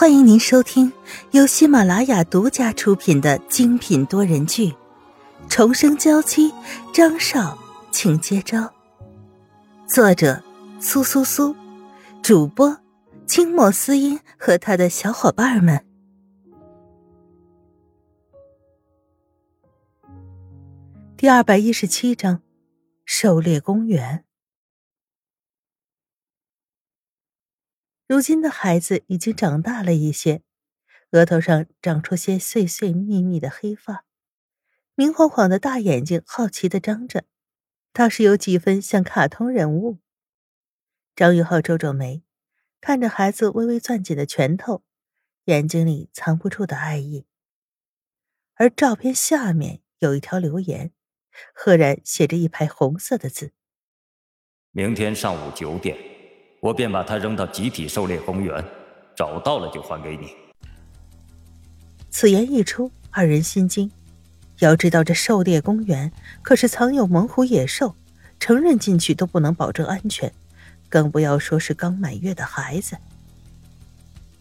欢迎您收听由喜马拉雅独家出品的精品多人剧《重生娇妻》，张少，请接招。作者：苏苏苏，主播：清末思音和他的小伙伴们。第二百一十七章：狩猎公园。如今的孩子已经长大了一些，额头上长出些碎碎密密的黑发，明晃晃的大眼睛好奇的张着，倒是有几分像卡通人物。张玉浩皱皱眉，看着孩子微微攥紧的拳头，眼睛里藏不住的爱意。而照片下面有一条留言，赫然写着一排红色的字：“明天上午九点。”我便把它扔到集体狩猎公园，找到了就还给你。此言一出，二人心惊。要知道，这狩猎公园可是藏有猛虎野兽，成人进去都不能保证安全，更不要说是刚满月的孩子。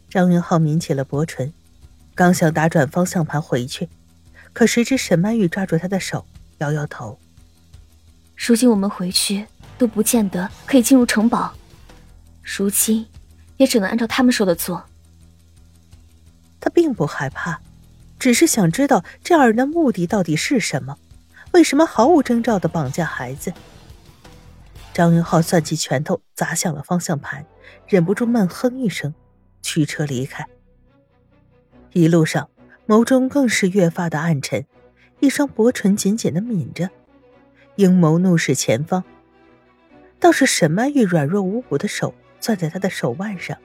张云浩抿起了薄唇，刚想打转方向盘回去，可谁知沈曼玉抓住他的手，摇摇头：“如今我们回去都不见得可以进入城堡。”如今，也只能按照他们说的做。他并不害怕，只是想知道这二人的目的到底是什么？为什么毫无征兆的绑架孩子？张云浩攥起拳头砸向了方向盘，忍不住闷哼一声，驱车离开。一路上，眸中更是越发的暗沉，一双薄唇紧紧的抿着，阴谋怒视前方。倒是沈曼玉软弱无骨的手。攥在他的手腕上，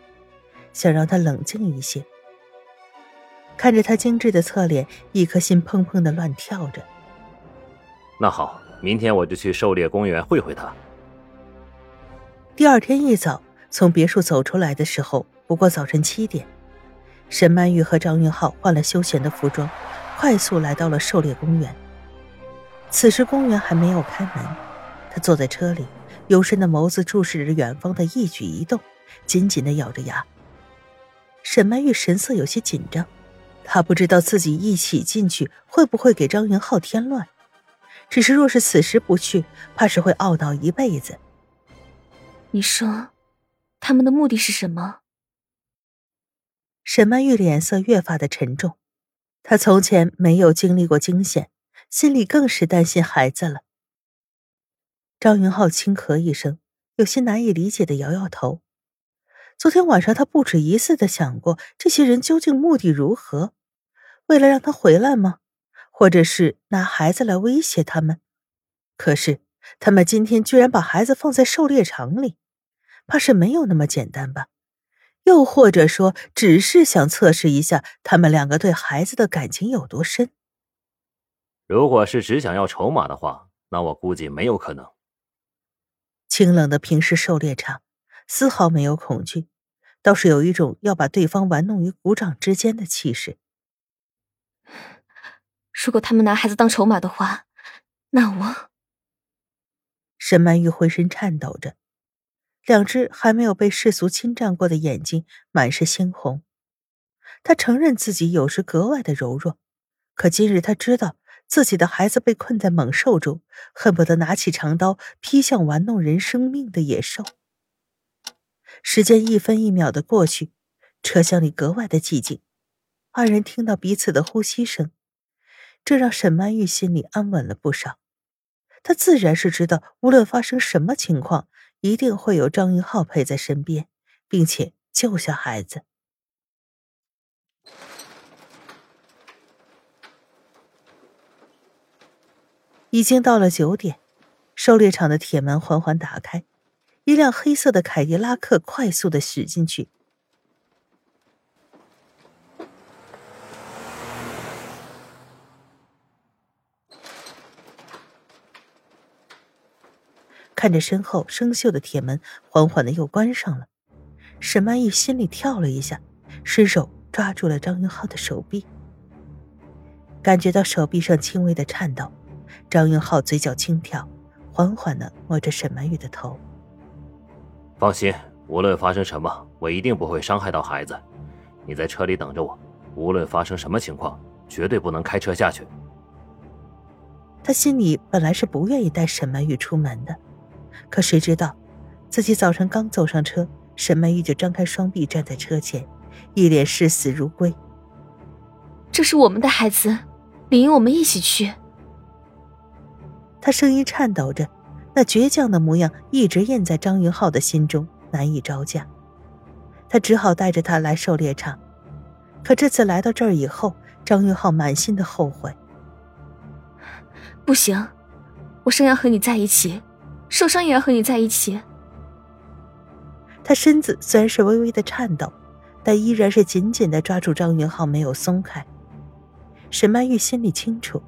想让他冷静一些。看着他精致的侧脸，一颗心砰砰的乱跳着。那好，明天我就去狩猎公园会会他。第二天一早，从别墅走出来的时候，不过早晨七点。沈曼玉和张云浩换了休闲的服装，快速来到了狩猎公园。此时公园还没有开门，他坐在车里。幽深的眸子注视着远方的一举一动，紧紧的咬着牙。沈曼玉神色有些紧张，她不知道自己一起进去会不会给张云浩添乱，只是若是此时不去，怕是会懊恼一辈子。你说，他们的目的是什么？沈曼玉脸色越发的沉重，她从前没有经历过惊险，心里更是担心孩子了。张云浩轻咳一声，有些难以理解的摇摇头。昨天晚上他不止一次的想过，这些人究竟目的如何？为了让他回来吗？或者是拿孩子来威胁他们？可是他们今天居然把孩子放在狩猎场里，怕是没有那么简单吧？又或者说，只是想测试一下他们两个对孩子的感情有多深？如果是只想要筹码的话，那我估计没有可能。清冷的平时狩猎场，丝毫没有恐惧，倒是有一种要把对方玩弄于股掌之间的气势。如果他们拿孩子当筹码的话，那我……沈曼玉浑身颤抖着，两只还没有被世俗侵占过的眼睛满是猩红。她承认自己有时格外的柔弱，可今日她知道。自己的孩子被困在猛兽中，恨不得拿起长刀劈向玩弄人生命的野兽。时间一分一秒的过去，车厢里格外的寂静，二人听到彼此的呼吸声，这让沈曼玉心里安稳了不少。她自然是知道，无论发生什么情况，一定会有张云浩陪在身边，并且救下孩子。已经到了九点，狩猎场的铁门缓缓打开，一辆黑色的凯迪拉克快速的驶进去。看着身后生锈的铁门，缓缓的又关上了。沈曼玉心里跳了一下，伸手抓住了张云浩的手臂，感觉到手臂上轻微的颤抖。张云浩嘴角轻挑，缓缓的摸着沈曼玉的头。放心，无论发生什么，我一定不会伤害到孩子。你在车里等着我，无论发生什么情况，绝对不能开车下去。他心里本来是不愿意带沈曼玉出门的，可谁知道，自己早晨刚走上车，沈曼玉就张开双臂站在车前，一脸视死如归。这是我们的孩子，理应我们一起去。他声音颤抖着，那倔强的模样一直印在张云浩的心中，难以招架。他只好带着他来狩猎场，可这次来到这儿以后，张云浩满心的后悔。不行，我生要和你在一起，受伤也要和你在一起。他身子虽然是微微的颤抖，但依然是紧紧的抓住张云浩，没有松开。沈曼玉心里清楚。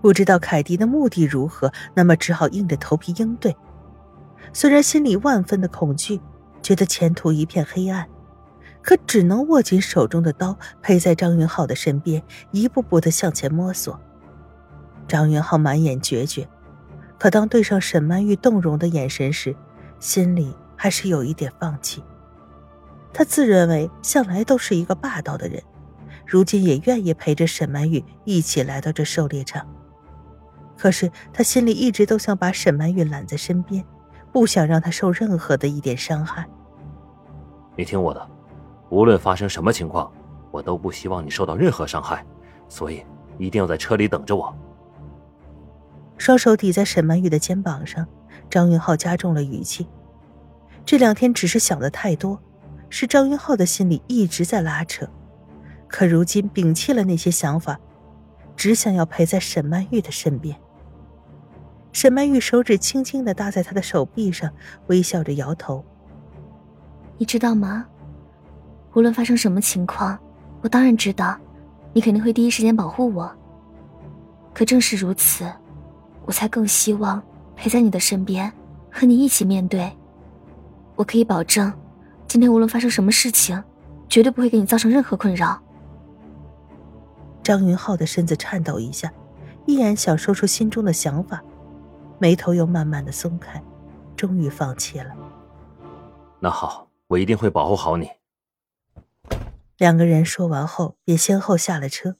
不知道凯迪的目的如何，那么只好硬着头皮应对。虽然心里万分的恐惧，觉得前途一片黑暗，可只能握紧手中的刀，陪在张云浩的身边，一步步的向前摸索。张云浩满眼决绝，可当对上沈曼玉动容的眼神时，心里还是有一点放弃。他自认为向来都是一个霸道的人，如今也愿意陪着沈曼玉一起来到这狩猎场。可是他心里一直都想把沈曼玉揽在身边，不想让她受任何的一点伤害。你听我的，无论发生什么情况，我都不希望你受到任何伤害，所以一定要在车里等着我。双手抵在沈曼玉的肩膀上，张云浩加重了语气。这两天只是想的太多，是张云浩的心里一直在拉扯，可如今摒弃了那些想法，只想要陪在沈曼玉的身边。沈曼玉手指轻轻的搭在他的手臂上，微笑着摇头。你知道吗？无论发生什么情况，我当然知道，你肯定会第一时间保护我。可正是如此，我才更希望陪在你的身边，和你一起面对。我可以保证，今天无论发生什么事情，绝对不会给你造成任何困扰。张云浩的身子颤抖一下，依然想说出心中的想法。眉头又慢慢的松开，终于放弃了。那好，我一定会保护好你。两个人说完后，也先后下了车。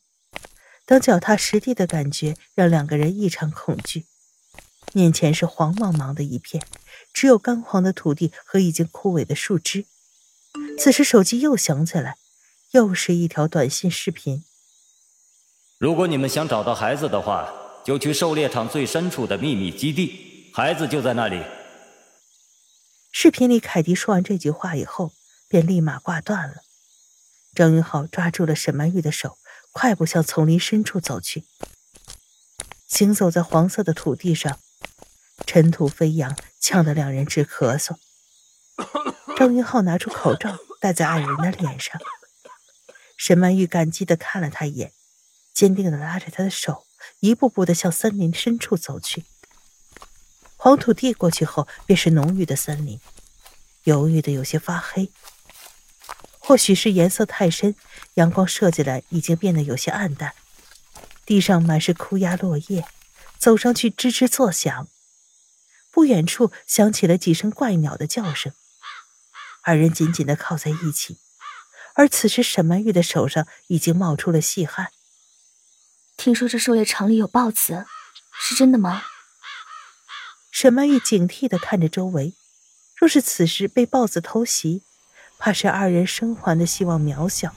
当脚踏实地的感觉让两个人异常恐惧。面前是黄茫茫的一片，只有干黄的土地和已经枯萎的树枝。此时手机又响起来，又是一条短信视频。如果你们想找到孩子的话。就去狩猎场最深处的秘密基地，孩子就在那里。视频里，凯蒂说完这句话以后，便立马挂断了。张云浩抓住了沈曼玉的手，快步向丛林深处走去。行走在黄色的土地上，尘土飞扬，呛得两人直咳嗽。张云浩拿出口罩戴在爱人的脸上，沈曼玉感激的看了他一眼，坚定的拉着他的手。一步步的向森林深处走去。黄土地过去后，便是浓郁的森林，犹豫的有些发黑。或许是颜色太深，阳光射进来已经变得有些暗淡。地上满是枯鸦落叶，走上去吱吱作响。不远处响起了几声怪鸟的叫声。二人紧紧的靠在一起，而此时沈曼玉的手上已经冒出了细汗。听说这狩猎场里有豹子，是真的吗？沈曼玉警惕的看着周围，若是此时被豹子偷袭，怕是二人生还的希望渺小，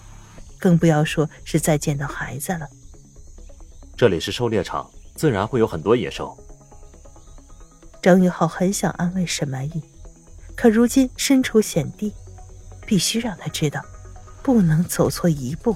更不要说是再见到孩子了。这里是狩猎场，自然会有很多野兽。张宇浩很想安慰沈曼玉，可如今身处险地，必须让他知道，不能走错一步。